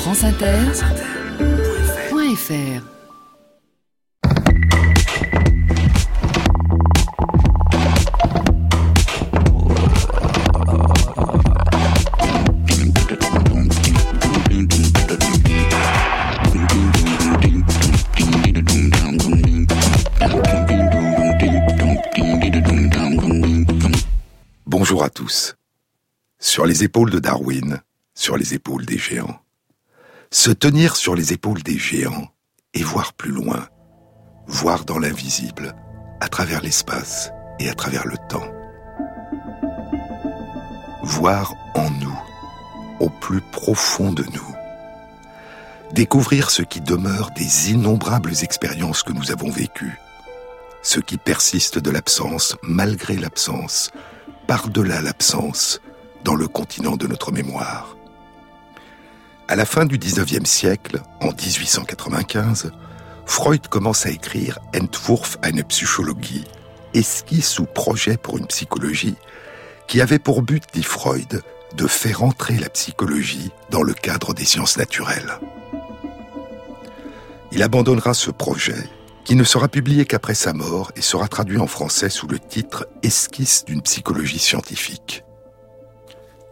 franceinter.fr Bonjour à tous. Sur les épaules de Darwin, sur les épaules des géants. Se tenir sur les épaules des géants et voir plus loin, voir dans l'invisible, à travers l'espace et à travers le temps. Voir en nous, au plus profond de nous. Découvrir ce qui demeure des innombrables expériences que nous avons vécues, ce qui persiste de l'absence malgré l'absence, par-delà l'absence, dans le continent de notre mémoire. À la fin du 19e siècle, en 1895, Freud commence à écrire Entwurf eine Psychologie, esquisse ou projet pour une psychologie, qui avait pour but, dit Freud, de faire entrer la psychologie dans le cadre des sciences naturelles. Il abandonnera ce projet qui ne sera publié qu'après sa mort et sera traduit en français sous le titre Esquisse d'une psychologie scientifique.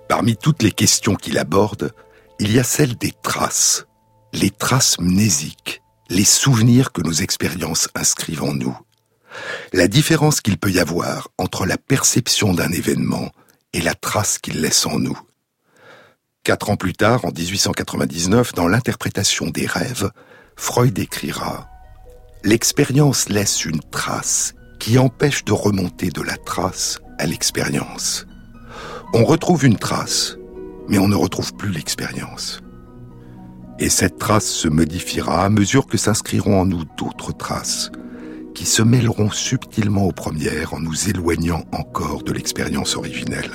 Parmi toutes les questions qu'il aborde, il y a celle des traces, les traces mnésiques, les souvenirs que nos expériences inscrivent en nous. La différence qu'il peut y avoir entre la perception d'un événement et la trace qu'il laisse en nous. Quatre ans plus tard, en 1899, dans l'interprétation des rêves, Freud écrira L'expérience laisse une trace qui empêche de remonter de la trace à l'expérience. On retrouve une trace, mais on ne retrouve plus l'expérience. Et cette trace se modifiera à mesure que s'inscriront en nous d'autres traces, qui se mêleront subtilement aux premières en nous éloignant encore de l'expérience originelle.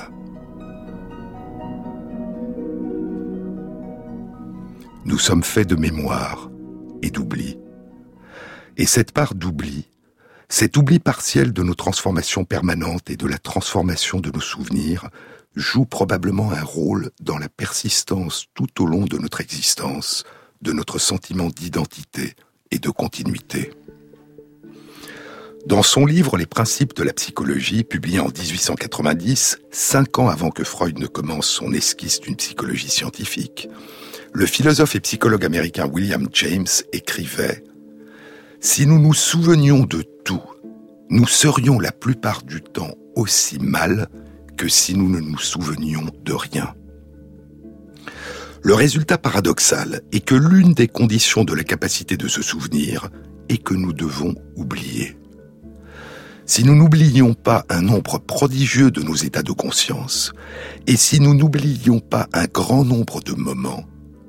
Nous sommes faits de mémoire et d'oubli. Et cette part d'oubli, cet oubli partiel de nos transformations permanentes et de la transformation de nos souvenirs, joue probablement un rôle dans la persistance tout au long de notre existence de notre sentiment d'identité et de continuité. Dans son livre Les principes de la psychologie, publié en 1890, cinq ans avant que Freud ne commence son esquisse d'une psychologie scientifique, le philosophe et psychologue américain William James écrivait si nous nous souvenions de tout, nous serions la plupart du temps aussi mal que si nous ne nous souvenions de rien. Le résultat paradoxal est que l'une des conditions de la capacité de se souvenir est que nous devons oublier. Si nous n'oublions pas un nombre prodigieux de nos états de conscience, et si nous n'oublions pas un grand nombre de moments,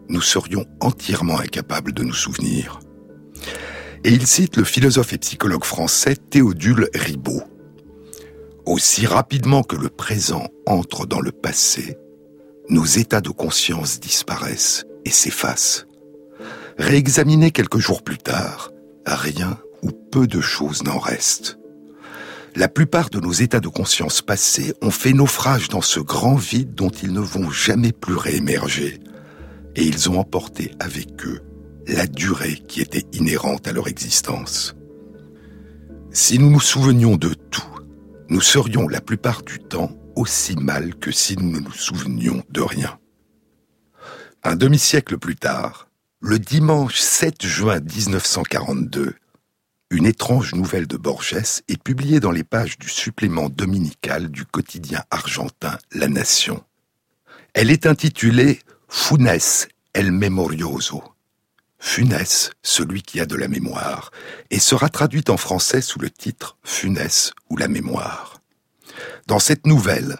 nous serions entièrement incapables de nous souvenir. Et il cite le philosophe et psychologue français Théodule Ribot. Aussi rapidement que le présent entre dans le passé, nos états de conscience disparaissent et s'effacent. Réexaminés quelques jours plus tard, rien ou peu de choses n'en restent. La plupart de nos états de conscience passés ont fait naufrage dans ce grand vide dont ils ne vont jamais plus réémerger, et ils ont emporté avec eux la durée qui était inhérente à leur existence. Si nous nous souvenions de tout, nous serions la plupart du temps aussi mal que si nous ne nous souvenions de rien. Un demi-siècle plus tard, le dimanche 7 juin 1942, une étrange nouvelle de Borges est publiée dans les pages du supplément dominical du quotidien argentin La Nation. Elle est intitulée Funes el Memorioso Funès, celui qui a de la mémoire, et sera traduite en français sous le titre Funès ou la mémoire. Dans cette nouvelle,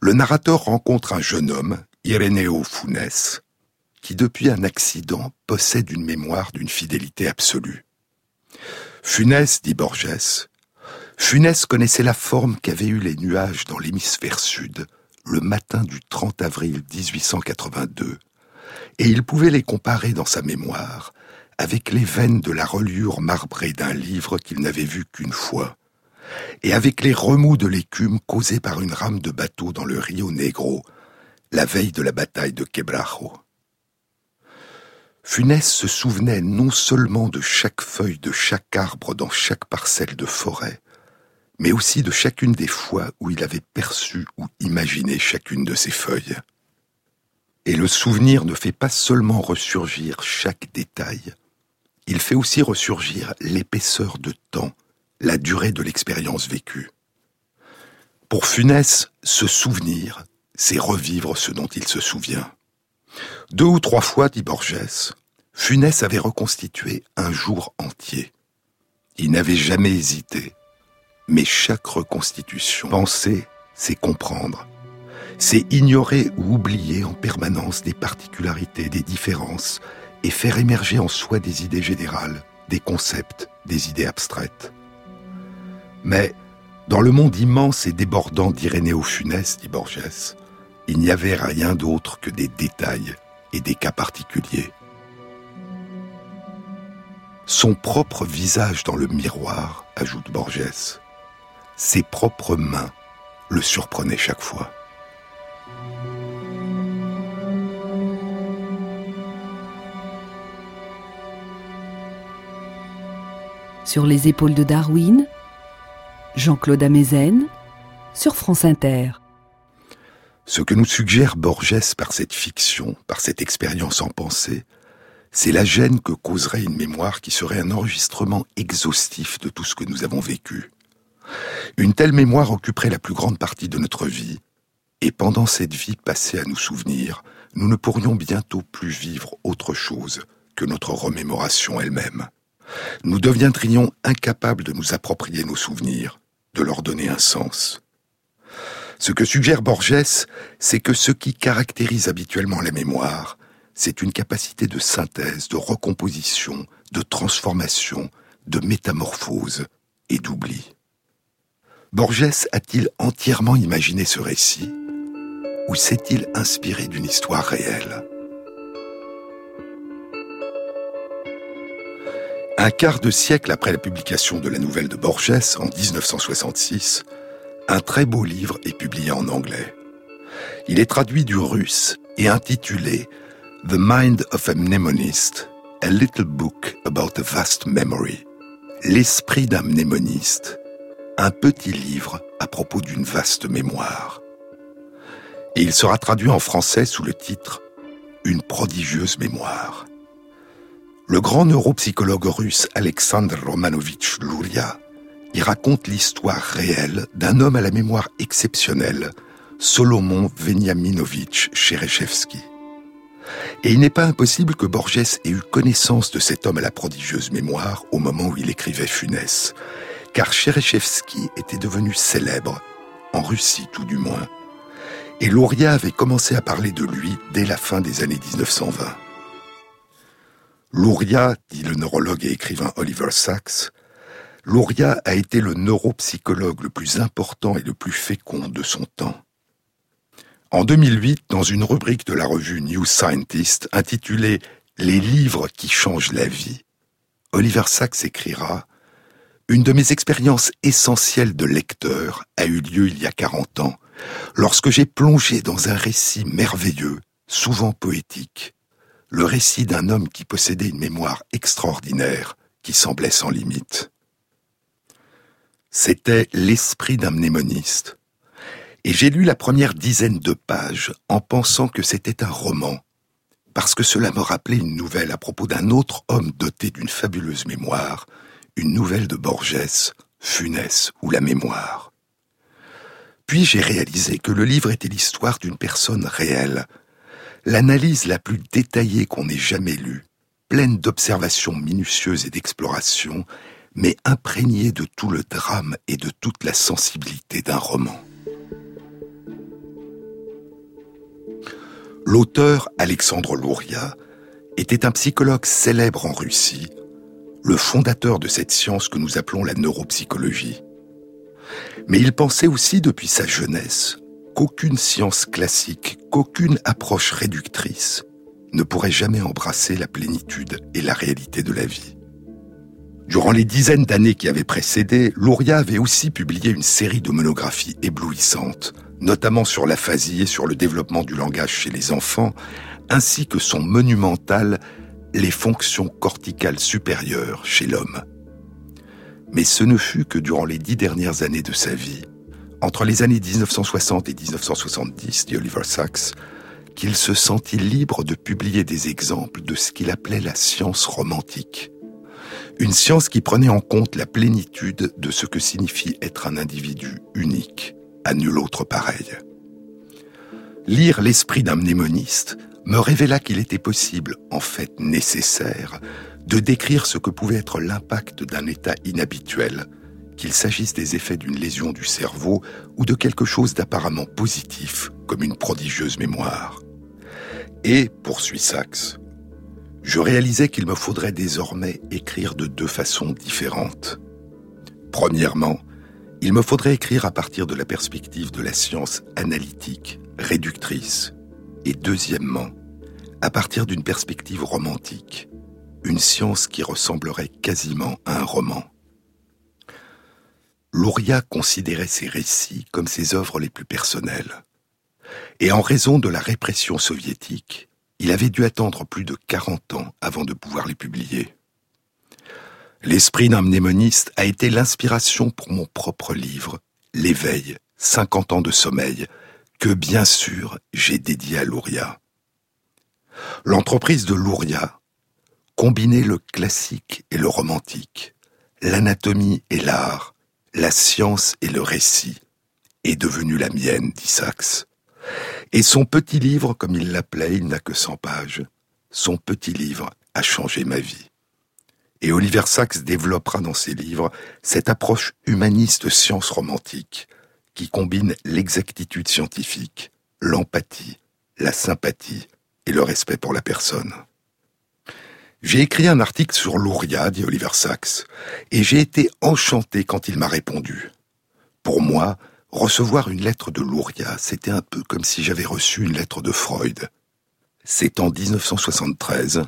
le narrateur rencontre un jeune homme, Irénéo Funès, qui depuis un accident possède une mémoire d'une fidélité absolue. Funès, dit Borges, Funès connaissait la forme qu'avaient eu les nuages dans l'hémisphère sud le matin du 30 avril 1882 et il pouvait les comparer dans sa mémoire avec les veines de la reliure marbrée d'un livre qu'il n'avait vu qu'une fois, et avec les remous de l'écume causés par une rame de bateau dans le Rio Negro, la veille de la bataille de Quebrajo. Funès se souvenait non seulement de chaque feuille de chaque arbre dans chaque parcelle de forêt, mais aussi de chacune des fois où il avait perçu ou imaginé chacune de ces feuilles. Et le souvenir ne fait pas seulement ressurgir chaque détail, il fait aussi ressurgir l'épaisseur de temps, la durée de l'expérience vécue. Pour Funès, se souvenir, c'est revivre ce dont il se souvient. Deux ou trois fois, dit Borges, Funès avait reconstitué un jour entier. Il n'avait jamais hésité, mais chaque reconstitution, penser, c'est comprendre. C'est ignorer ou oublier en permanence des particularités, des différences, et faire émerger en soi des idées générales, des concepts, des idées abstraites. Mais, dans le monde immense et débordant d'Irénéo Funès, dit Borges, il n'y avait rien d'autre que des détails et des cas particuliers. Son propre visage dans le miroir, ajoute Borges, ses propres mains le surprenaient chaque fois. Sur les épaules de Darwin, Jean-Claude Amezen, sur France Inter. Ce que nous suggère Borges par cette fiction, par cette expérience en pensée, c'est la gêne que causerait une mémoire qui serait un enregistrement exhaustif de tout ce que nous avons vécu. Une telle mémoire occuperait la plus grande partie de notre vie, et pendant cette vie passée à nous souvenir, nous ne pourrions bientôt plus vivre autre chose que notre remémoration elle-même. Nous deviendrions incapables de nous approprier nos souvenirs, de leur donner un sens. Ce que suggère Borges, c'est que ce qui caractérise habituellement la mémoire, c'est une capacité de synthèse, de recomposition, de transformation, de métamorphose et d'oubli. Borges a-t-il entièrement imaginé ce récit ou s'est-il inspiré d'une histoire réelle? Un quart de siècle après la publication de la nouvelle de Borges en 1966, un très beau livre est publié en anglais. Il est traduit du russe et intitulé The Mind of a Mnemonist, a little book about a vast memory. L'esprit d'un mnémoniste, un petit livre à propos d'une vaste mémoire. Et il sera traduit en français sous le titre Une prodigieuse mémoire. Le grand neuropsychologue russe Alexandre Romanovitch Luria y raconte l'histoire réelle d'un homme à la mémoire exceptionnelle, Solomon Veniaminovitch Chereshevsky. Et il n'est pas impossible que Borges ait eu connaissance de cet homme à la prodigieuse mémoire au moment où il écrivait Funès, car Chereshevsky était devenu célèbre, en Russie tout du moins, et Luria avait commencé à parler de lui dès la fin des années 1920. Luria, dit le neurologue et écrivain Oliver Sacks, Luria a été le neuropsychologue le plus important et le plus fécond de son temps. En 2008, dans une rubrique de la revue New Scientist intitulée Les livres qui changent la vie, Oliver Sacks écrira Une de mes expériences essentielles de lecteur a eu lieu il y a 40 ans, lorsque j'ai plongé dans un récit merveilleux, souvent poétique, le récit d'un homme qui possédait une mémoire extraordinaire qui semblait sans limite. C'était l'esprit d'un mnémoniste. Et j'ai lu la première dizaine de pages en pensant que c'était un roman, parce que cela me rappelait une nouvelle à propos d'un autre homme doté d'une fabuleuse mémoire, une nouvelle de Borges, Funès ou la mémoire. Puis j'ai réalisé que le livre était l'histoire d'une personne réelle, l'analyse la plus détaillée qu'on ait jamais lue, pleine d'observations minutieuses et d'explorations, mais imprégnée de tout le drame et de toute la sensibilité d'un roman. L'auteur, Alexandre Louria, était un psychologue célèbre en Russie, le fondateur de cette science que nous appelons la neuropsychologie. Mais il pensait aussi depuis sa jeunesse qu'aucune science classique, qu'aucune approche réductrice ne pourrait jamais embrasser la plénitude et la réalité de la vie. Durant les dizaines d'années qui avaient précédé, Luria avait aussi publié une série de monographies éblouissantes, notamment sur l'aphasie et sur le développement du langage chez les enfants, ainsi que son monumental les fonctions corticales supérieures chez l'homme. Mais ce ne fut que durant les dix dernières années de sa vie, entre les années 1960 et 1970, dit Oliver Sacks, qu'il se sentit libre de publier des exemples de ce qu'il appelait la science romantique. Une science qui prenait en compte la plénitude de ce que signifie être un individu unique, à nul autre pareil. Lire l'esprit d'un mnémoniste me révéla qu'il était possible, en fait nécessaire, de décrire ce que pouvait être l'impact d'un état inhabituel, qu'il s'agisse des effets d'une lésion du cerveau ou de quelque chose d'apparemment positif, comme une prodigieuse mémoire. Et, poursuit Sachs, je réalisais qu'il me faudrait désormais écrire de deux façons différentes. Premièrement, il me faudrait écrire à partir de la perspective de la science analytique, réductrice, et deuxièmement, à partir d'une perspective romantique, une science qui ressemblerait quasiment à un roman. Luria considérait ses récits comme ses œuvres les plus personnelles. Et en raison de la répression soviétique, il avait dû attendre plus de 40 ans avant de pouvoir les publier. L'esprit d'un mnémoniste a été l'inspiration pour mon propre livre, L'éveil, 50 ans de sommeil, que bien sûr j'ai dédié à Luria. L'entreprise de Luria combinait le classique et le romantique, l'anatomie et l'art, la science et le récit, est devenue la mienne, dit Sachs. Et son petit livre, comme il l'appelait, il n'a que 100 pages, son petit livre a changé ma vie. Et Oliver Sacks développera dans ses livres cette approche humaniste science romantique qui combine l'exactitude scientifique, l'empathie, la sympathie et le respect pour la personne. J'ai écrit un article sur Louria, dit Oliver Sacks, et j'ai été enchanté quand il m'a répondu. Pour moi, recevoir une lettre de Louria, c'était un peu comme si j'avais reçu une lettre de Freud. C'est en 1973,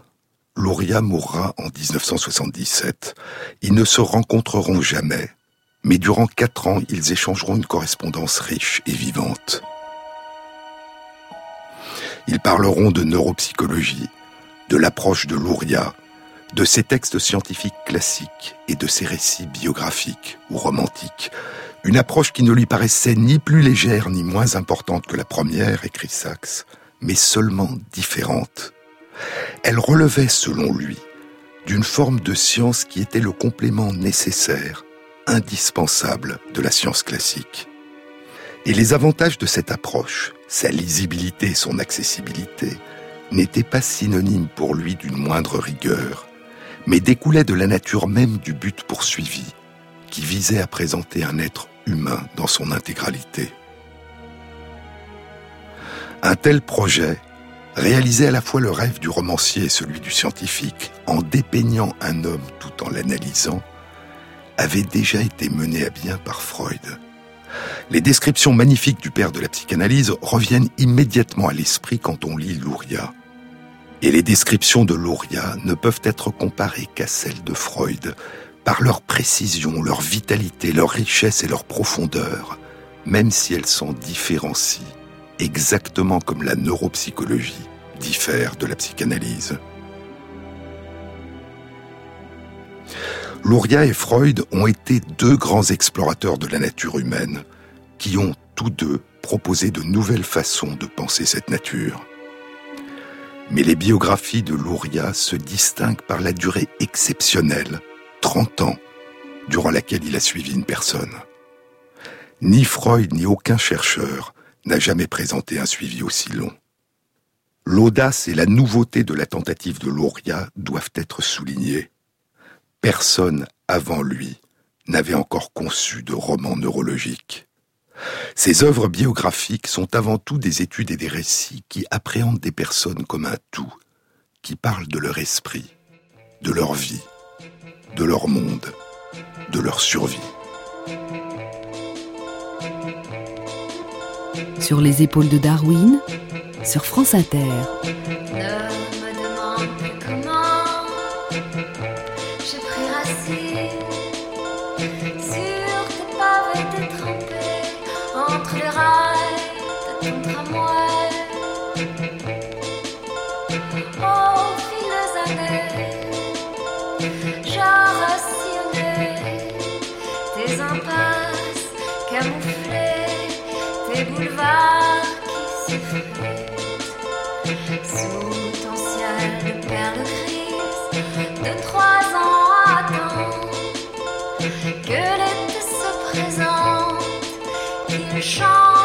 Luria mourra en 1977. Ils ne se rencontreront jamais, mais durant quatre ans, ils échangeront une correspondance riche et vivante. Ils parleront de neuropsychologie, de l'approche de Luria, de ses textes scientifiques classiques et de ses récits biographiques ou romantiques. Une approche qui ne lui paraissait ni plus légère ni moins importante que la première, écrit Sachs, mais seulement différente elle relevait, selon lui, d'une forme de science qui était le complément nécessaire, indispensable de la science classique. Et les avantages de cette approche, sa lisibilité son accessibilité, n'étaient pas synonymes pour lui d'une moindre rigueur, mais découlaient de la nature même du but poursuivi, qui visait à présenter un être humain dans son intégralité. Un tel projet réaliser à la fois le rêve du romancier et celui du scientifique, en dépeignant un homme tout en l'analysant, avait déjà été mené à bien par Freud. Les descriptions magnifiques du père de la psychanalyse reviennent immédiatement à l'esprit quand on lit Luria. Et les descriptions de Luria ne peuvent être comparées qu'à celles de Freud, par leur précision, leur vitalité, leur richesse et leur profondeur, même si elles s'en différencient exactement comme la neuropsychologie diffère de la psychanalyse. Luria et Freud ont été deux grands explorateurs de la nature humaine qui ont tous deux proposé de nouvelles façons de penser cette nature. Mais les biographies de Luria se distinguent par la durée exceptionnelle, 30 ans, durant laquelle il a suivi une personne. Ni Freud ni aucun chercheur n'a jamais présenté un suivi aussi long. L'audace et la nouveauté de la tentative de Luria doivent être soulignées. Personne avant lui n'avait encore conçu de roman neurologique. Ses œuvres biographiques sont avant tout des études et des récits qui appréhendent des personnes comme un tout, qui parlent de leur esprit, de leur vie, de leur monde, de leur survie. Sur les épaules de Darwin, sur France Inter. voir qui s'effrite sous ton ciel de perles grises de trois ans attends que l'été se présente, qu'il chante.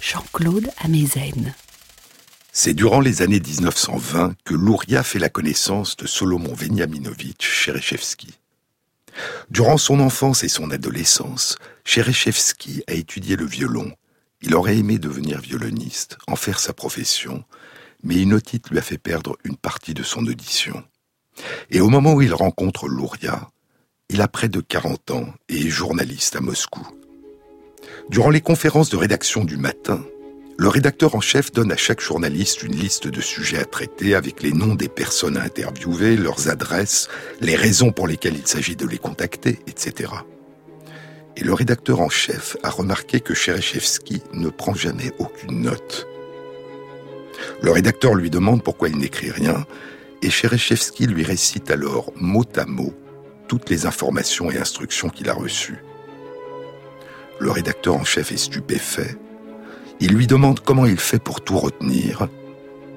Jean-Claude Amezen. C'est durant les années 1920 que Louria fait la connaissance de Solomon Veniaminovitch Cherechevski. Durant son enfance et son adolescence, Cherechevski a étudié le violon. Il aurait aimé devenir violoniste, en faire sa profession, mais une otite lui a fait perdre une partie de son audition. Et au moment où il rencontre Louria, il a près de 40 ans et est journaliste à Moscou. Durant les conférences de rédaction du matin, le rédacteur en chef donne à chaque journaliste une liste de sujets à traiter avec les noms des personnes à interviewer, leurs adresses, les raisons pour lesquelles il s'agit de les contacter, etc. Et le rédacteur en chef a remarqué que Cherechevski ne prend jamais aucune note. Le rédacteur lui demande pourquoi il n'écrit rien, et Cherechevski lui récite alors mot à mot toutes les informations et instructions qu'il a reçues. Le rédacteur en chef est stupéfait. Il lui demande comment il fait pour tout retenir.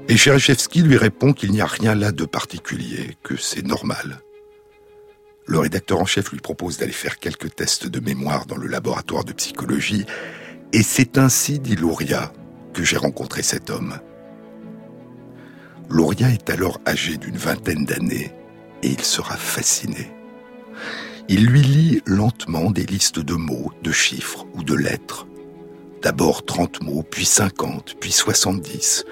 Et Cherchevski lui répond qu'il n'y a rien là de particulier, que c'est normal. Le rédacteur en chef lui propose d'aller faire quelques tests de mémoire dans le laboratoire de psychologie, et c'est ainsi, dit Louria, que j'ai rencontré cet homme. Louria est alors âgé d'une vingtaine d'années, et il sera fasciné. Il lui lit lentement des listes de mots, de chiffres ou de lettres. D'abord 30 mots, puis 50, puis 70.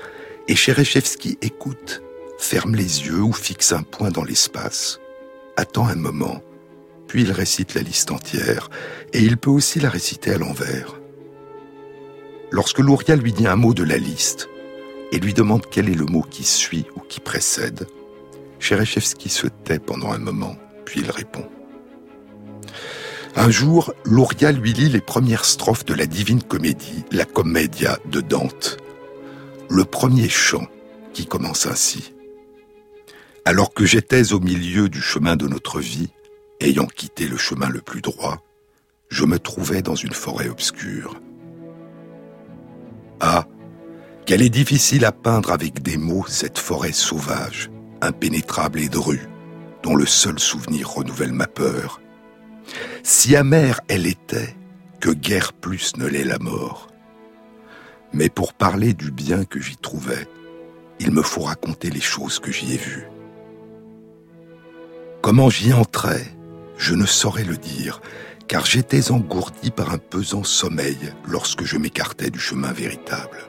Et Cherechevski écoute, ferme les yeux ou fixe un point dans l'espace, attend un moment, puis il récite la liste entière, et il peut aussi la réciter à l'envers. Lorsque Louria lui dit un mot de la liste, et lui demande quel est le mot qui suit ou qui précède, Cherechevski se tait pendant un moment, puis il répond. Un jour, Louria lui lit les premières strophes de la Divine Comédie, la Commedia de Dante. Le premier chant qui commence ainsi. Alors que j'étais au milieu du chemin de notre vie, ayant quitté le chemin le plus droit, je me trouvais dans une forêt obscure. Ah, qu'elle est difficile à peindre avec des mots cette forêt sauvage, impénétrable et drue, dont le seul souvenir renouvelle ma peur. Si amère elle était, que guère plus ne l'est la mort. Mais pour parler du bien que j'y trouvais, il me faut raconter les choses que j'y ai vues. Comment j'y entrais, je ne saurais le dire, car j'étais engourdi par un pesant sommeil lorsque je m'écartais du chemin véritable.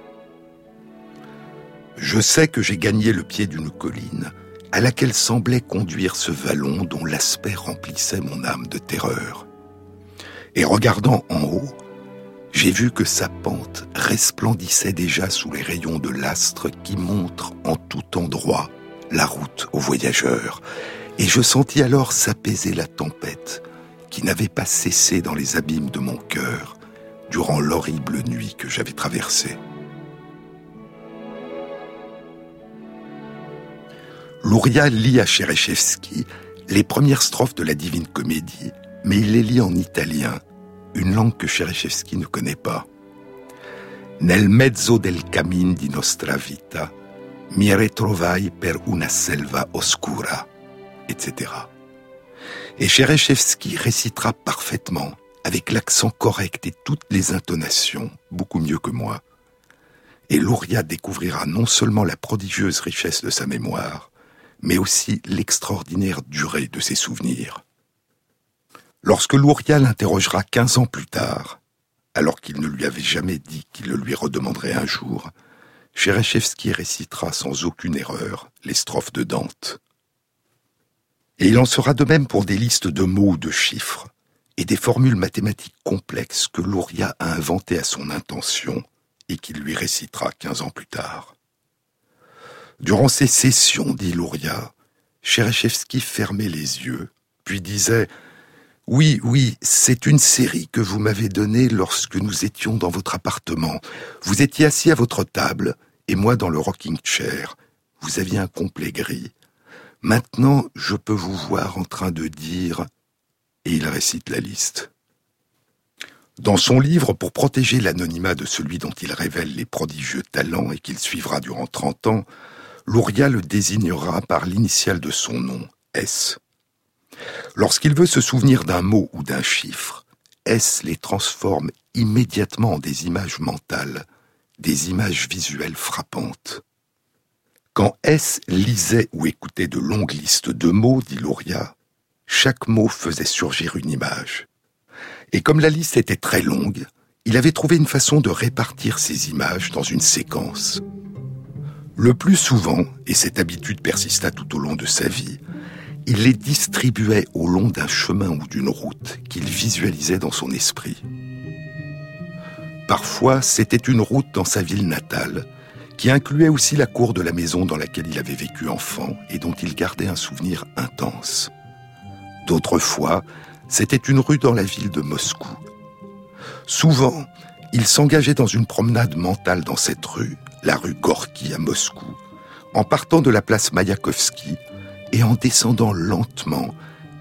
Je sais que j'ai gagné le pied d'une colline à laquelle semblait conduire ce vallon dont l'aspect remplissait mon âme de terreur. Et regardant en haut, j'ai vu que sa pente resplendissait déjà sous les rayons de l'astre qui montre en tout endroit la route aux voyageurs, et je sentis alors s'apaiser la tempête qui n'avait pas cessé dans les abîmes de mon cœur durant l'horrible nuit que j'avais traversée. Louria lit à Cherechevski les premières strophes de la Divine Comédie, mais il les lit en italien, une langue que Cherechevski ne connaît pas. Nel mezzo del camin di nostra vita, mi ritrovai per una selva oscura, etc. Et Cherechevski récitera parfaitement, avec l'accent correct et toutes les intonations, beaucoup mieux que moi. Et Louria découvrira non seulement la prodigieuse richesse de sa mémoire, mais aussi l'extraordinaire durée de ses souvenirs. Lorsque Louria l'interrogera quinze ans plus tard, alors qu'il ne lui avait jamais dit qu'il le lui redemanderait un jour, Cherechevski récitera sans aucune erreur les strophes de Dante. Et il en sera de même pour des listes de mots ou de chiffres et des formules mathématiques complexes que Louria a inventées à son intention et qu'il lui récitera quinze ans plus tard. Durant ces sessions, dit Louria, Cherechevski fermait les yeux, puis disait Oui, oui, c'est une série que vous m'avez donnée lorsque nous étions dans votre appartement. Vous étiez assis à votre table, et moi dans le rocking chair. Vous aviez un complet gris. Maintenant, je peux vous voir en train de dire, et il récite la liste. Dans son livre Pour protéger l'anonymat de celui dont il révèle les prodigieux talents et qu'il suivra durant trente ans, Louria le désignera par l'initiale de son nom, S. Lorsqu'il veut se souvenir d'un mot ou d'un chiffre, S les transforme immédiatement en des images mentales, des images visuelles frappantes. Quand S lisait ou écoutait de longues listes de mots, dit Louria, chaque mot faisait surgir une image. Et comme la liste était très longue, il avait trouvé une façon de répartir ces images dans une séquence. Le plus souvent, et cette habitude persista tout au long de sa vie, il les distribuait au long d'un chemin ou d'une route qu'il visualisait dans son esprit. Parfois, c'était une route dans sa ville natale, qui incluait aussi la cour de la maison dans laquelle il avait vécu enfant et dont il gardait un souvenir intense. D'autres fois, c'était une rue dans la ville de Moscou. Souvent, il s'engageait dans une promenade mentale dans cette rue, la rue Gorky à Moscou, en partant de la place Mayakovsky et en descendant lentement,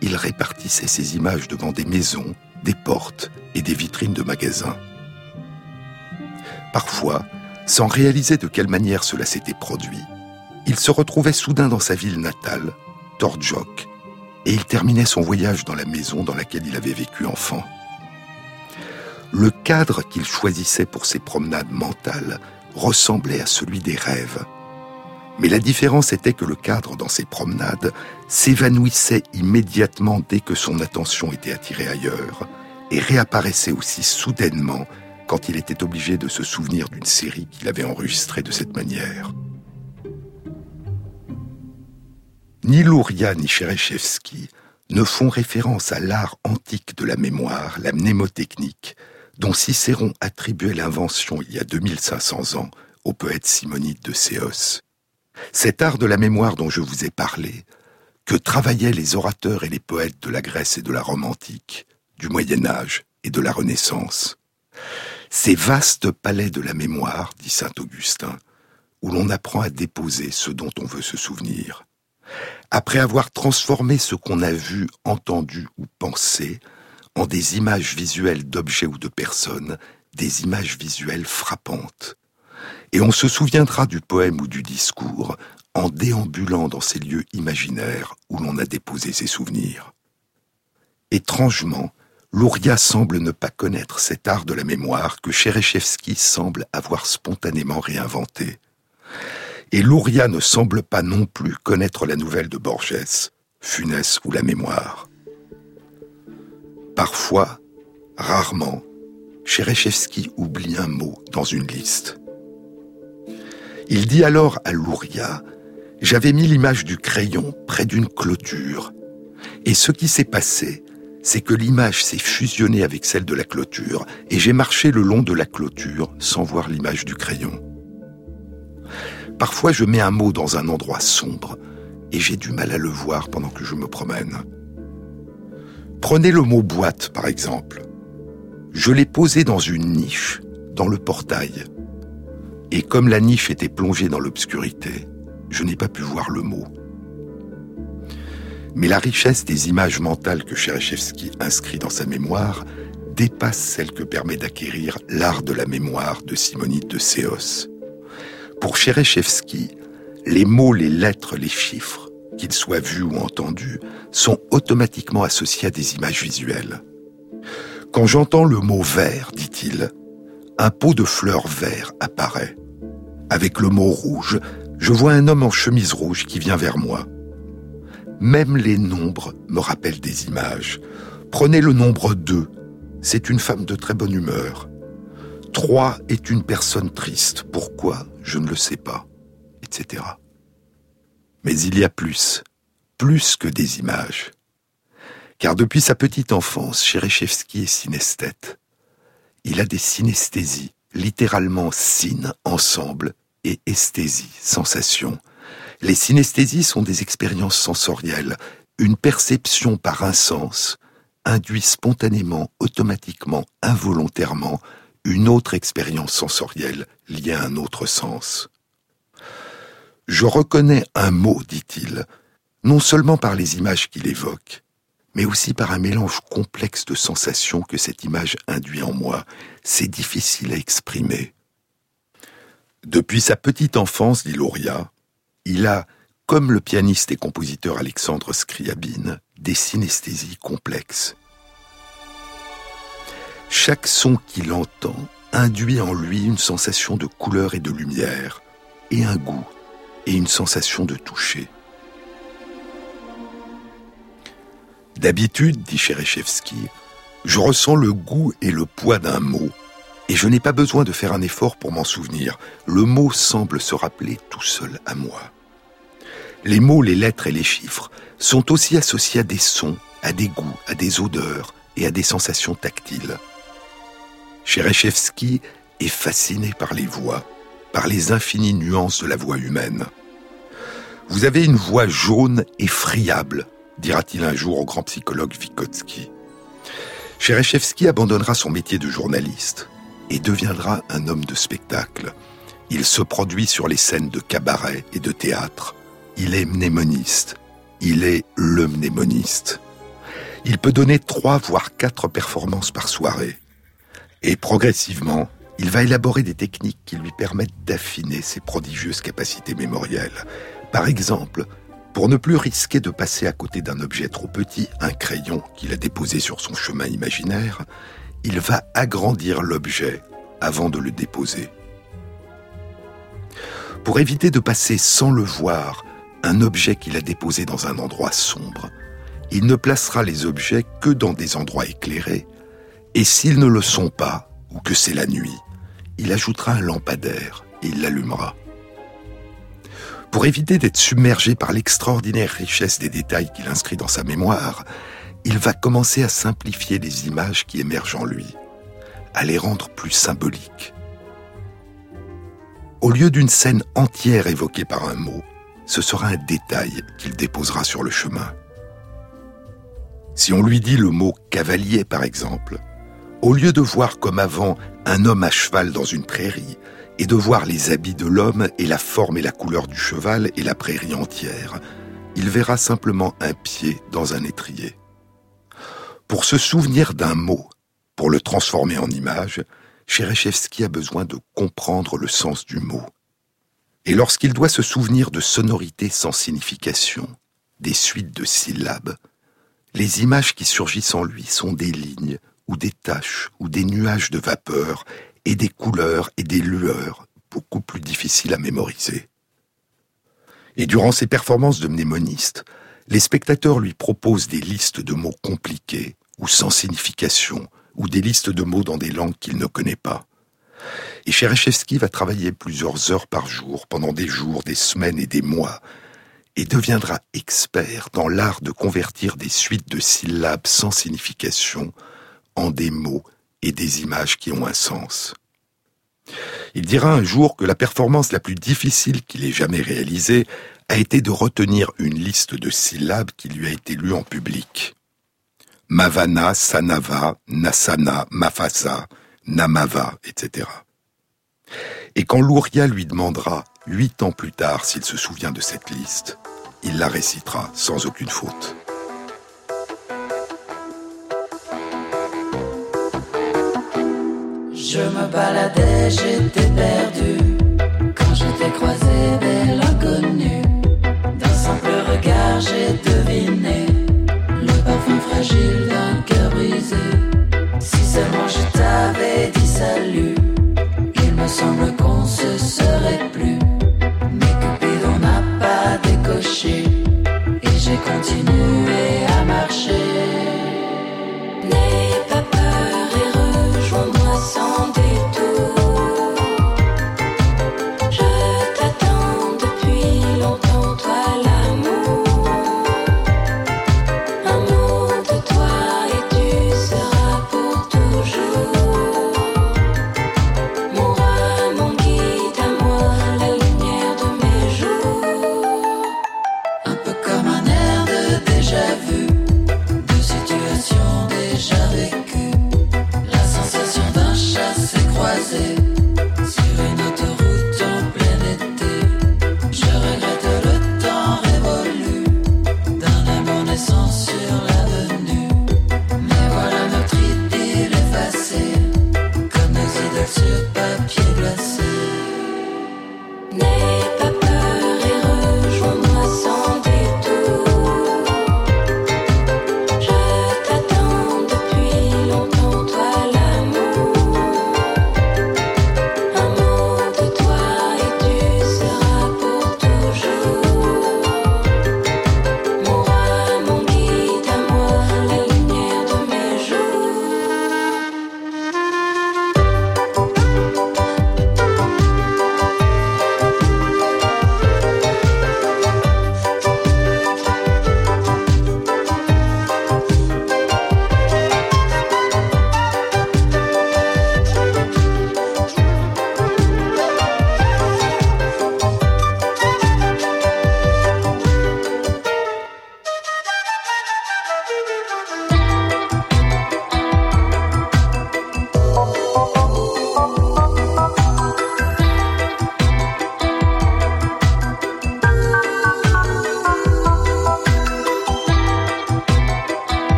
il répartissait ses images devant des maisons, des portes et des vitrines de magasins. Parfois, sans réaliser de quelle manière cela s'était produit, il se retrouvait soudain dans sa ville natale, Tordjok, et il terminait son voyage dans la maison dans laquelle il avait vécu enfant. Le cadre qu'il choisissait pour ses promenades mentales ressemblait à celui des rêves. Mais la différence était que le cadre dans ses promenades s'évanouissait immédiatement dès que son attention était attirée ailleurs et réapparaissait aussi soudainement quand il était obligé de se souvenir d'une série qu'il avait enregistrée de cette manière. Ni Louria ni Cherechevski ne font référence à l'art antique de la mémoire, la mnémotechnique, dont Cicéron attribuait l'invention il y a 2500 ans au poète simonide de Céos. Cet art de la mémoire dont je vous ai parlé, que travaillaient les orateurs et les poètes de la Grèce et de la Rome antique, du Moyen Âge et de la Renaissance. Ces vastes palais de la mémoire, dit saint Augustin, où l'on apprend à déposer ce dont on veut se souvenir. Après avoir transformé ce qu'on a vu, entendu ou pensé en des images visuelles d'objets ou de personnes, des images visuelles frappantes. Et on se souviendra du poème ou du discours en déambulant dans ces lieux imaginaires où l'on a déposé ses souvenirs. Étrangement, Louria semble ne pas connaître cet art de la mémoire que Cherechevski semble avoir spontanément réinventé. Et Louria ne semble pas non plus connaître la nouvelle de Borges, Funès ou la mémoire. Parfois, rarement, Cherechevski oublie un mot dans une liste. Il dit alors à Louria J'avais mis l'image du crayon près d'une clôture, et ce qui s'est passé, c'est que l'image s'est fusionnée avec celle de la clôture, et j'ai marché le long de la clôture sans voir l'image du crayon. Parfois je mets un mot dans un endroit sombre, et j'ai du mal à le voir pendant que je me promène. Prenez le mot boîte, par exemple. Je l'ai posé dans une niche, dans le portail. Et comme la niche était plongée dans l'obscurité, je n'ai pas pu voir le mot. Mais la richesse des images mentales que Cherechevski inscrit dans sa mémoire dépasse celle que permet d'acquérir l'art de la mémoire de Simonide de Séos. Pour Cherechevski, les mots, les lettres, les chiffres, qu'ils soient vus ou entendus, sont automatiquement associés à des images visuelles. Quand j'entends le mot vert, dit-il, un pot de fleurs vert apparaît. Avec le mot rouge, je vois un homme en chemise rouge qui vient vers moi. Même les nombres me rappellent des images. Prenez le nombre 2. C'est une femme de très bonne humeur. 3 est une personne triste. Pourquoi? Je ne le sais pas. Etc. Mais il y a plus. Plus que des images. Car depuis sa petite enfance, Cherechevski est synesthète. Il a des synesthésies, littéralement syn, ensemble, et esthésie, sensation, les synesthésies sont des expériences sensorielles. Une perception par un sens induit spontanément, automatiquement, involontairement, une autre expérience sensorielle liée à un autre sens. Je reconnais un mot, dit-il, non seulement par les images qu'il évoque, mais aussi par un mélange complexe de sensations que cette image induit en moi. C'est difficile à exprimer. Depuis sa petite enfance, dit Lauria, il a, comme le pianiste et compositeur Alexandre Scriabine, des synesthésies complexes. Chaque son qu'il entend induit en lui une sensation de couleur et de lumière, et un goût, et une sensation de toucher. D'habitude, dit Cherechevski, je ressens le goût et le poids d'un mot, et je n'ai pas besoin de faire un effort pour m'en souvenir. Le mot semble se rappeler tout seul à moi. Les mots, les lettres et les chiffres sont aussi associés à des sons, à des goûts, à des odeurs et à des sensations tactiles. Cherechevski est fasciné par les voix, par les infinies nuances de la voix humaine. Vous avez une voix jaune et friable, dira-t-il un jour au grand psychologue Vygotsky. Cherechevski abandonnera son métier de journaliste et deviendra un homme de spectacle. Il se produit sur les scènes de cabaret et de théâtre. Il est mnémoniste. Il est le mnémoniste. Il peut donner trois voire quatre performances par soirée. Et progressivement, il va élaborer des techniques qui lui permettent d'affiner ses prodigieuses capacités mémorielles. Par exemple, pour ne plus risquer de passer à côté d'un objet trop petit, un crayon qu'il a déposé sur son chemin imaginaire, il va agrandir l'objet avant de le déposer. Pour éviter de passer sans le voir un objet qu'il a déposé dans un endroit sombre, il ne placera les objets que dans des endroits éclairés, et s'ils ne le sont pas, ou que c'est la nuit, il ajoutera un lampadaire et il l'allumera. Pour éviter d'être submergé par l'extraordinaire richesse des détails qu'il inscrit dans sa mémoire, il va commencer à simplifier les images qui émergent en lui, à les rendre plus symboliques. Au lieu d'une scène entière évoquée par un mot, ce sera un détail qu'il déposera sur le chemin. Si on lui dit le mot cavalier, par exemple, au lieu de voir comme avant un homme à cheval dans une prairie, et de voir les habits de l'homme et la forme et la couleur du cheval et la prairie entière, il verra simplement un pied dans un étrier. Pour se souvenir d'un mot, pour le transformer en image, Cherechevski a besoin de comprendre le sens du mot. Et lorsqu'il doit se souvenir de sonorités sans signification, des suites de syllabes, les images qui surgissent en lui sont des lignes, ou des taches, ou des nuages de vapeur, et des couleurs et des lueurs, beaucoup plus difficiles à mémoriser. Et durant ses performances de mnémoniste, les spectateurs lui proposent des listes de mots compliqués ou sans signification, ou des listes de mots dans des langues qu'il ne connaît pas. Et Cherechevski va travailler plusieurs heures par jour, pendant des jours, des semaines et des mois, et deviendra expert dans l'art de convertir des suites de syllabes sans signification en des mots et des images qui ont un sens. Il dira un jour que la performance la plus difficile qu'il ait jamais réalisée a été de retenir une liste de syllabes qui lui a été lue en public. Mavana, Sanava, Nasana, Mafasa, Namava, etc. Et quand Louria lui demandera, huit ans plus tard, s'il se souvient de cette liste, il la récitera sans aucune faute. Je me baladais, j'étais perdu quand j'étais croisé belle inconnue. D'un simple regard, j'ai deviné le parfum fragile d'un cœur brisé. Si seulement je t'avais dit salut, il me semble qu'on se serait plus. Mais Cupidon n'a pas décoché et j'ai continué à marcher.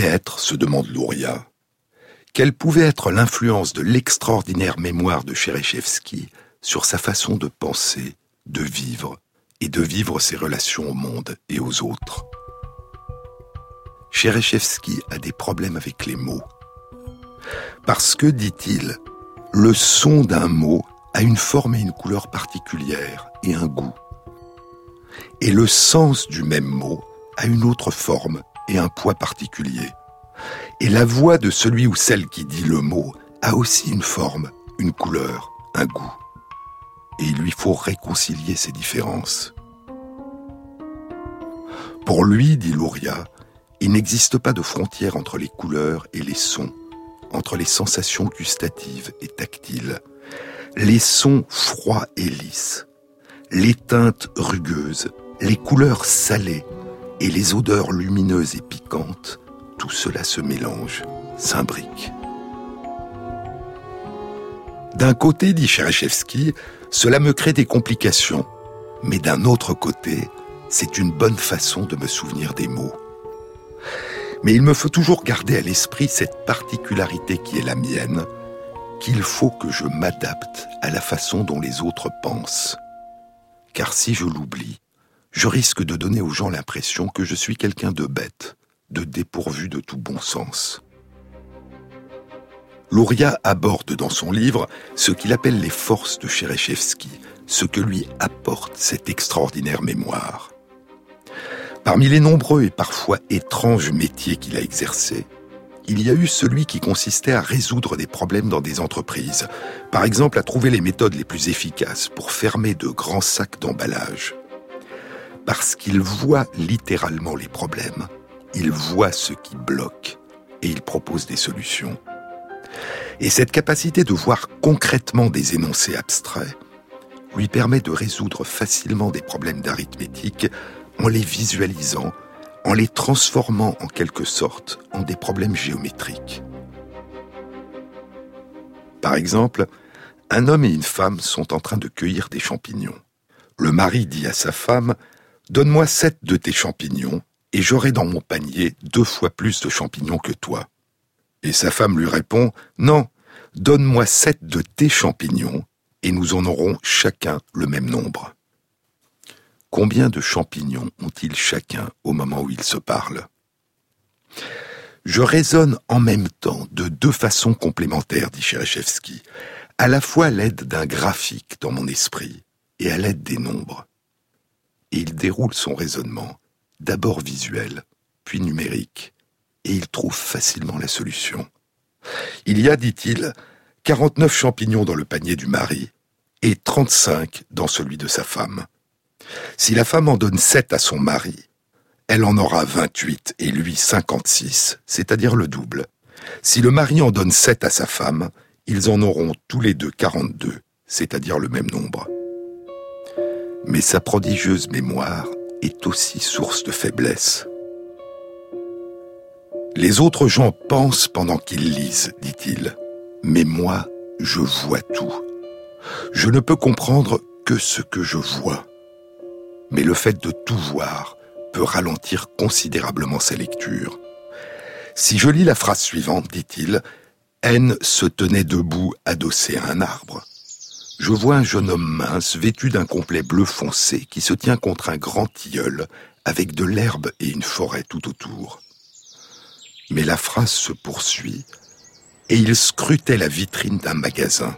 Être, se demande Louria, quelle pouvait être l'influence de l'extraordinaire mémoire de Cherechevski sur sa façon de penser, de vivre et de vivre ses relations au monde et aux autres? Cherechevski a des problèmes avec les mots. Parce que, dit-il, le son d'un mot a une forme et une couleur particulières et un goût. Et le sens du même mot a une autre forme un poids particulier. Et la voix de celui ou celle qui dit le mot a aussi une forme, une couleur, un goût. Et il lui faut réconcilier ces différences. Pour lui, dit Louria, il n'existe pas de frontière entre les couleurs et les sons, entre les sensations gustatives et tactiles, les sons froids et lisses, les teintes rugueuses, les couleurs salées et les odeurs lumineuses et piquantes, tout cela se mélange, s'imbrique. D'un côté, dit Cherechevski, cela me crée des complications, mais d'un autre côté, c'est une bonne façon de me souvenir des mots. Mais il me faut toujours garder à l'esprit cette particularité qui est la mienne, qu'il faut que je m'adapte à la façon dont les autres pensent. Car si je l'oublie, je risque de donner aux gens l'impression que je suis quelqu'un de bête, de dépourvu de tout bon sens. Luria aborde dans son livre ce qu'il appelle les forces de Cherechevski, ce que lui apporte cette extraordinaire mémoire. Parmi les nombreux et parfois étranges métiers qu'il a exercés, il y a eu celui qui consistait à résoudre des problèmes dans des entreprises, par exemple à trouver les méthodes les plus efficaces pour fermer de grands sacs d'emballage. Parce qu'il voit littéralement les problèmes, il voit ce qui bloque et il propose des solutions. Et cette capacité de voir concrètement des énoncés abstraits lui permet de résoudre facilement des problèmes d'arithmétique en les visualisant, en les transformant en quelque sorte en des problèmes géométriques. Par exemple, un homme et une femme sont en train de cueillir des champignons. Le mari dit à sa femme Donne-moi sept de tes champignons, et j'aurai dans mon panier deux fois plus de champignons que toi. Et sa femme lui répond Non, donne-moi sept de tes champignons, et nous en aurons chacun le même nombre. Combien de champignons ont-ils chacun au moment où ils se parlent? Je raisonne en même temps de deux façons complémentaires, dit Cherechevski, à la fois à l'aide d'un graphique dans mon esprit et à l'aide des nombres. Et il déroule son raisonnement, d'abord visuel, puis numérique, et il trouve facilement la solution. Il y a, dit-il, 49 champignons dans le panier du mari et 35 dans celui de sa femme. Si la femme en donne 7 à son mari, elle en aura 28 et lui 56, c'est-à-dire le double. Si le mari en donne 7 à sa femme, ils en auront tous les deux 42, c'est-à-dire le même nombre. Mais sa prodigieuse mémoire est aussi source de faiblesse. Les autres gens pensent pendant qu'ils lisent, dit-il, mais moi, je vois tout. Je ne peux comprendre que ce que je vois. Mais le fait de tout voir peut ralentir considérablement sa lecture. Si je lis la phrase suivante, dit-il, N se tenait debout adossé à un arbre. Je vois un jeune homme mince vêtu d'un complet bleu foncé qui se tient contre un grand tilleul avec de l'herbe et une forêt tout autour. Mais la phrase se poursuit et il scrutait la vitrine d'un magasin.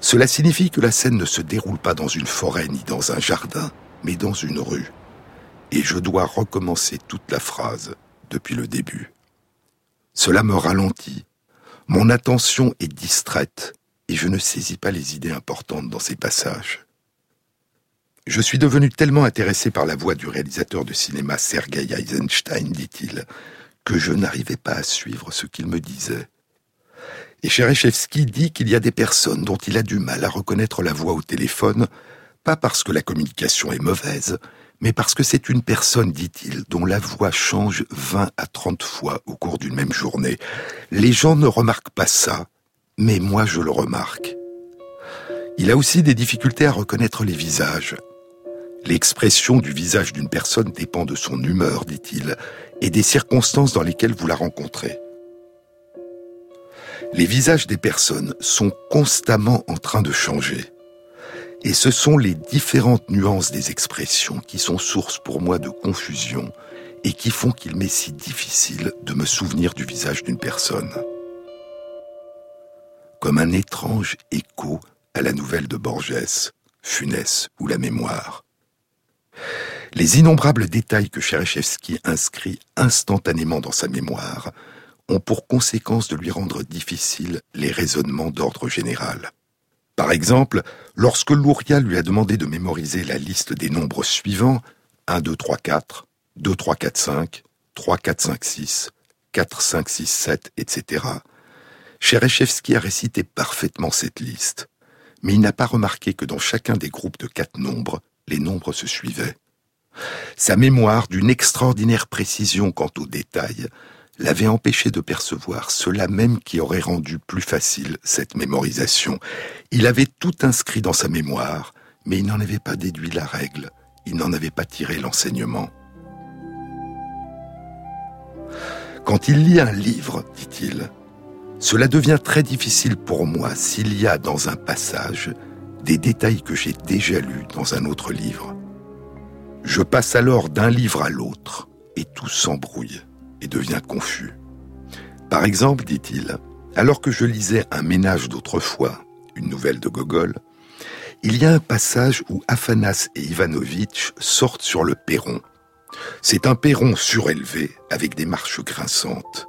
Cela signifie que la scène ne se déroule pas dans une forêt ni dans un jardin, mais dans une rue. Et je dois recommencer toute la phrase depuis le début. Cela me ralentit. Mon attention est distraite et je ne saisis pas les idées importantes dans ces passages. Je suis devenu tellement intéressé par la voix du réalisateur de cinéma Sergei Eisenstein, dit-il, que je n'arrivais pas à suivre ce qu'il me disait. Et Cherechevski dit qu'il y a des personnes dont il a du mal à reconnaître la voix au téléphone, pas parce que la communication est mauvaise, mais parce que c'est une personne, dit-il, dont la voix change 20 à 30 fois au cours d'une même journée. Les gens ne remarquent pas ça, mais moi je le remarque. Il a aussi des difficultés à reconnaître les visages. L'expression du visage d'une personne dépend de son humeur, dit-il, et des circonstances dans lesquelles vous la rencontrez. Les visages des personnes sont constamment en train de changer. Et ce sont les différentes nuances des expressions qui sont source pour moi de confusion et qui font qu'il m'est si difficile de me souvenir du visage d'une personne. Comme un étrange écho à la nouvelle de Borges, Funès ou la mémoire. Les innombrables détails que Cherechevski inscrit instantanément dans sa mémoire ont pour conséquence de lui rendre difficiles les raisonnements d'ordre général. Par exemple, lorsque Louria lui a demandé de mémoriser la liste des nombres suivants 1, 2, 3, 4, 2, 3, 4, 5, 3, 4, 5, 6, 4, 5, 6, 7, etc., Cherechevski a récité parfaitement cette liste, mais il n'a pas remarqué que dans chacun des groupes de quatre nombres, les nombres se suivaient. Sa mémoire, d'une extraordinaire précision quant aux détails, l'avait empêché de percevoir cela même qui aurait rendu plus facile cette mémorisation. Il avait tout inscrit dans sa mémoire, mais il n'en avait pas déduit la règle, il n'en avait pas tiré l'enseignement. Quand il lit un livre, dit-il, cela devient très difficile pour moi s'il y a dans un passage des détails que j'ai déjà lus dans un autre livre. Je passe alors d'un livre à l'autre et tout s'embrouille et devient confus. Par exemple, dit-il, alors que je lisais Un ménage d'autrefois, une nouvelle de Gogol, il y a un passage où Afanas et Ivanovitch sortent sur le perron. C'est un perron surélevé avec des marches grinçantes.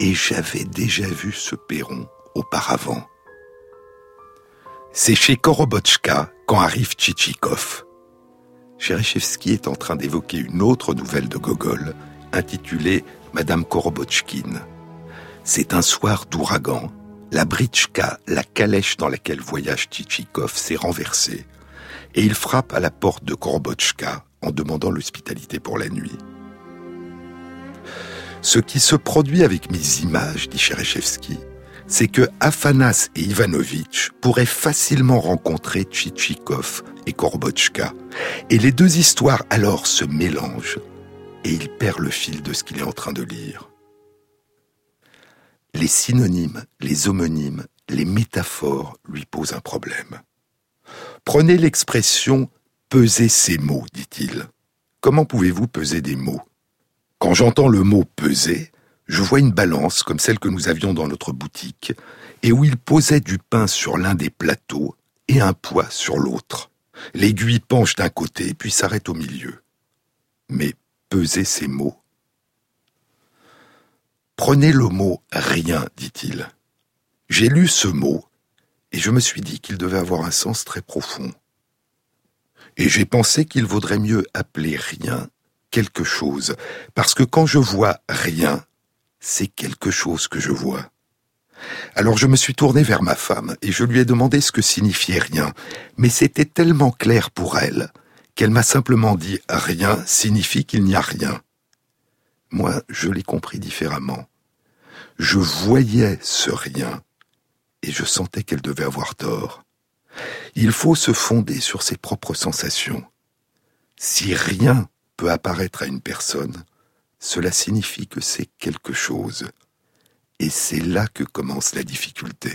Et j'avais déjà vu ce perron auparavant. C'est chez Korobotchka quand arrive Tchitchikov. Cherechevski est en train d'évoquer une autre nouvelle de Gogol, intitulée Madame Korobotchkine. C'est un soir d'ouragan. La britchka, la calèche dans laquelle voyage Tchitchikov, s'est renversée. Et il frappe à la porte de Korobotchka en demandant l'hospitalité pour la nuit. Ce qui se produit avec mes images, dit Cherechevski, c'est que Afanas et Ivanovitch pourraient facilement rencontrer Tchitchikov et Korobotchka, et les deux histoires alors se mélangent, et il perd le fil de ce qu'il est en train de lire. Les synonymes, les homonymes, les métaphores lui posent un problème. Prenez l'expression peser ses mots, dit-il. Comment pouvez-vous peser des mots? Quand j'entends le mot peser, je vois une balance comme celle que nous avions dans notre boutique, et où il posait du pain sur l'un des plateaux et un poids sur l'autre. L'aiguille penche d'un côté puis s'arrête au milieu. Mais peser ces mots. Prenez le mot rien, dit-il. J'ai lu ce mot et je me suis dit qu'il devait avoir un sens très profond. Et j'ai pensé qu'il vaudrait mieux appeler rien quelque chose, parce que quand je vois rien, c'est quelque chose que je vois. Alors je me suis tourné vers ma femme et je lui ai demandé ce que signifiait rien, mais c'était tellement clair pour elle qu'elle m'a simplement dit rien signifie qu'il n'y a rien. Moi, je l'ai compris différemment. Je voyais ce rien et je sentais qu'elle devait avoir tort. Il faut se fonder sur ses propres sensations. Si rien peut apparaître à une personne, cela signifie que c'est quelque chose. Et c'est là que commence la difficulté.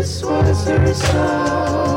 This was her song.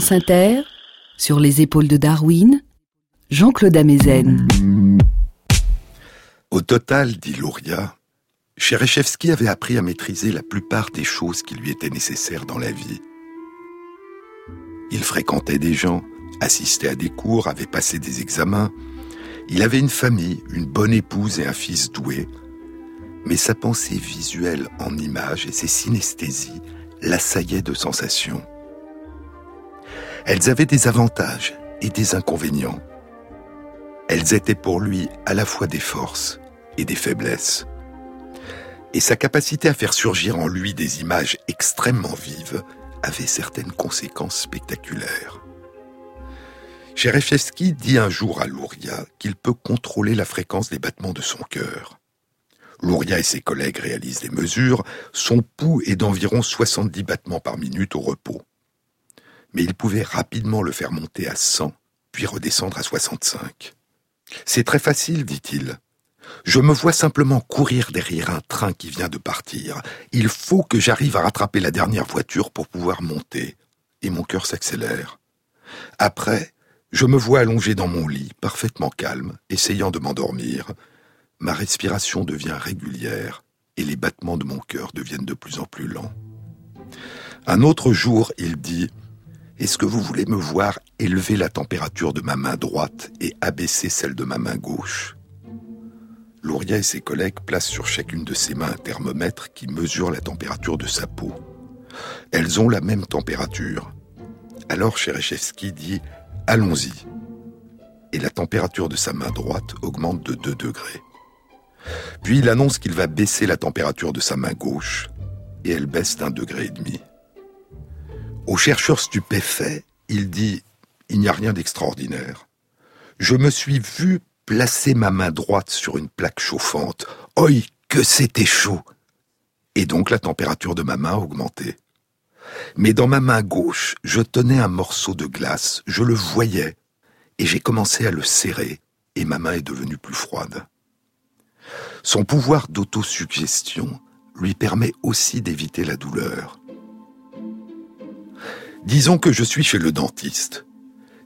France sur les épaules de Darwin, Jean-Claude Amezen. Au total, dit Luria, Cherechevski avait appris à maîtriser la plupart des choses qui lui étaient nécessaires dans la vie. Il fréquentait des gens, assistait à des cours, avait passé des examens. Il avait une famille, une bonne épouse et un fils doué. Mais sa pensée visuelle en images et ses synesthésies l'assaillaient de sensations. Elles avaient des avantages et des inconvénients. Elles étaient pour lui à la fois des forces et des faiblesses. Et sa capacité à faire surgir en lui des images extrêmement vives avait certaines conséquences spectaculaires. Cherechevski dit un jour à Luria qu'il peut contrôler la fréquence des battements de son cœur. Luria et ses collègues réalisent des mesures, son pouls est d'environ 70 battements par minute au repos. Mais il pouvait rapidement le faire monter à 100, puis redescendre à 65. C'est très facile, dit-il. Je me vois simplement courir derrière un train qui vient de partir. Il faut que j'arrive à rattraper la dernière voiture pour pouvoir monter. Et mon cœur s'accélère. Après, je me vois allongé dans mon lit, parfaitement calme, essayant de m'endormir. Ma respiration devient régulière et les battements de mon cœur deviennent de plus en plus lents. Un autre jour, il dit Est-ce que vous voulez me voir élever la température de ma main droite et abaisser celle de ma main gauche? Luria et ses collègues placent sur chacune de ses mains un thermomètre qui mesure la température de sa peau. Elles ont la même température. Alors Cherechevski dit Allons-y. Et la température de sa main droite augmente de 2 degrés. Puis il annonce qu'il va baisser la température de sa main gauche, et elle baisse d'un degré et demi. Au chercheur stupéfait, il dit Il n'y a rien d'extraordinaire. Je me suis vu placer ma main droite sur une plaque chauffante. Oi, que c'était chaud Et donc la température de ma main a augmenté. Mais dans ma main gauche, je tenais un morceau de glace, je le voyais, et j'ai commencé à le serrer, et ma main est devenue plus froide. Son pouvoir d'autosuggestion lui permet aussi d'éviter la douleur. Disons que je suis chez le dentiste.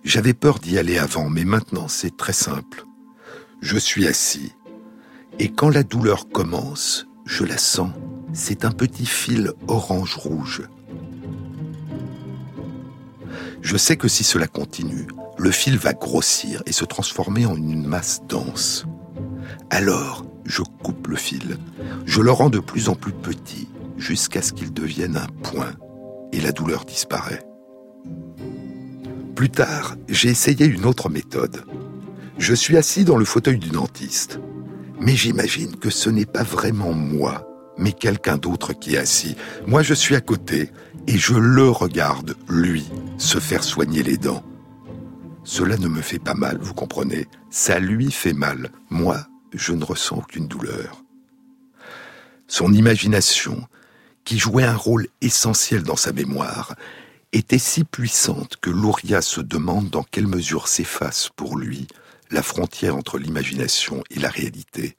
J'avais peur d'y aller avant, mais maintenant c'est très simple. Je suis assis, et quand la douleur commence, je la sens. C'est un petit fil orange-rouge. Je sais que si cela continue, le fil va grossir et se transformer en une masse dense. Alors, je coupe le fil. Je le rends de plus en plus petit jusqu'à ce qu'il devienne un point et la douleur disparaît. Plus tard, j'ai essayé une autre méthode. Je suis assis dans le fauteuil du dentiste, mais j'imagine que ce n'est pas vraiment moi, mais quelqu'un d'autre qui est assis. Moi, je suis à côté et je le regarde, lui, se faire soigner les dents. Cela ne me fait pas mal, vous comprenez Ça lui fait mal. Moi, je ne ressens aucune douleur. Son imagination, qui jouait un rôle essentiel dans sa mémoire, était si puissante que Louria se demande dans quelle mesure s'efface pour lui la frontière entre l'imagination et la réalité.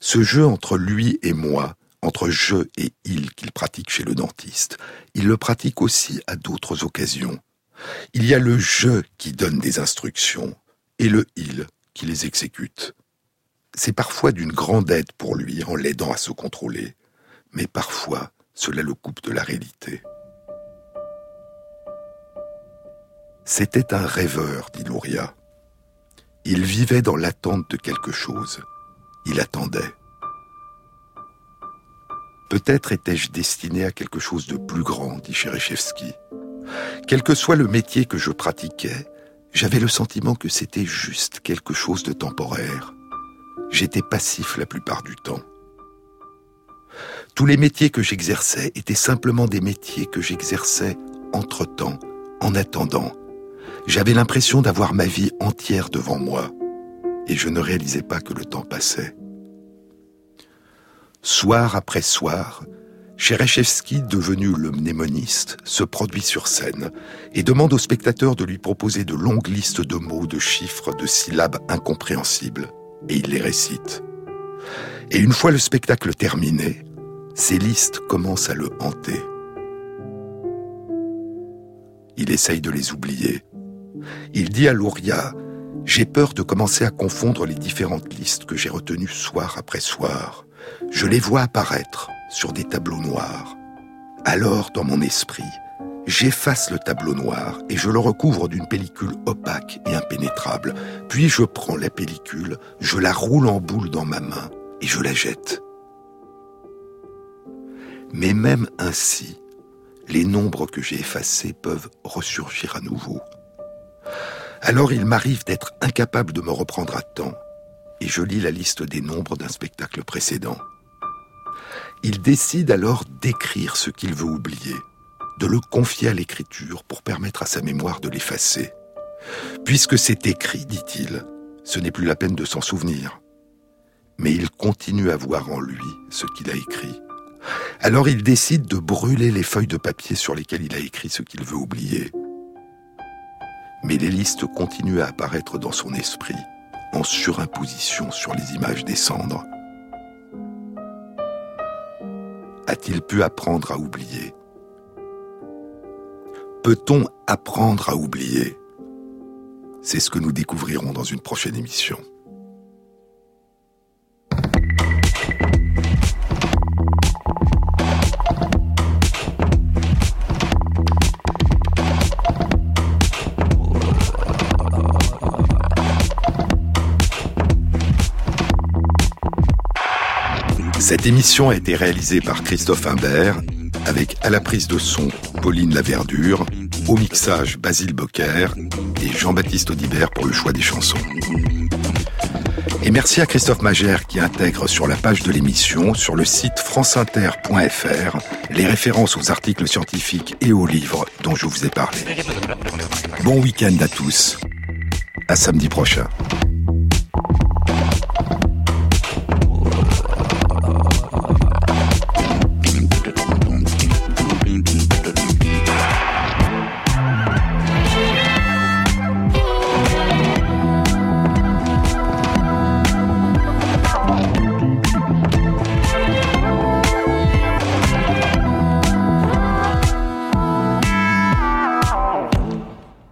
Ce jeu entre lui et moi, entre je et il qu'il pratique chez le dentiste, il le pratique aussi à d'autres occasions. Il y a le je qui donne des instructions et le il qui les exécute. C'est parfois d'une grande aide pour lui en l'aidant à se contrôler, mais parfois cela le coupe de la réalité. C'était un rêveur, dit Louria. Il vivait dans l'attente de quelque chose. Il attendait. Peut-être étais-je destiné à quelque chose de plus grand, dit Cherechevski. Quel que soit le métier que je pratiquais, j'avais le sentiment que c'était juste quelque chose de temporaire. J'étais passif la plupart du temps. Tous les métiers que j'exerçais étaient simplement des métiers que j'exerçais entre-temps, en attendant. J'avais l'impression d'avoir ma vie entière devant moi, et je ne réalisais pas que le temps passait. Soir après soir, Cherechevski, devenu le mnémoniste, se produit sur scène et demande au spectateur de lui proposer de longues listes de mots, de chiffres, de syllabes incompréhensibles, et il les récite. Et une fois le spectacle terminé, ces listes commencent à le hanter. Il essaye de les oublier. Il dit à Louria J'ai peur de commencer à confondre les différentes listes que j'ai retenues soir après soir. Je les vois apparaître sur des tableaux noirs. Alors, dans mon esprit, j'efface le tableau noir et je le recouvre d'une pellicule opaque et impénétrable. Puis je prends la pellicule, je la roule en boule dans ma main et je la jette. Mais même ainsi, les nombres que j'ai effacés peuvent ressurgir à nouveau. Alors il m'arrive d'être incapable de me reprendre à temps, et je lis la liste des nombres d'un spectacle précédent. Il décide alors d'écrire ce qu'il veut oublier, de le confier à l'écriture pour permettre à sa mémoire de l'effacer. Puisque c'est écrit, dit-il, ce n'est plus la peine de s'en souvenir. Mais il continue à voir en lui ce qu'il a écrit. Alors il décide de brûler les feuilles de papier sur lesquelles il a écrit ce qu'il veut oublier. Mais les listes continuent à apparaître dans son esprit, en surimposition sur les images des cendres. A-t-il pu apprendre à oublier? Peut-on apprendre à oublier? C'est ce que nous découvrirons dans une prochaine émission. Cette émission a été réalisée par Christophe Imbert, avec à la prise de son Pauline Laverdure, au mixage Basile Bocquer et Jean-Baptiste Audibert pour le choix des chansons. Et merci à Christophe Magère qui intègre sur la page de l'émission, sur le site franceinter.fr, les références aux articles scientifiques et aux livres dont je vous ai parlé. Bon week-end à tous. À samedi prochain.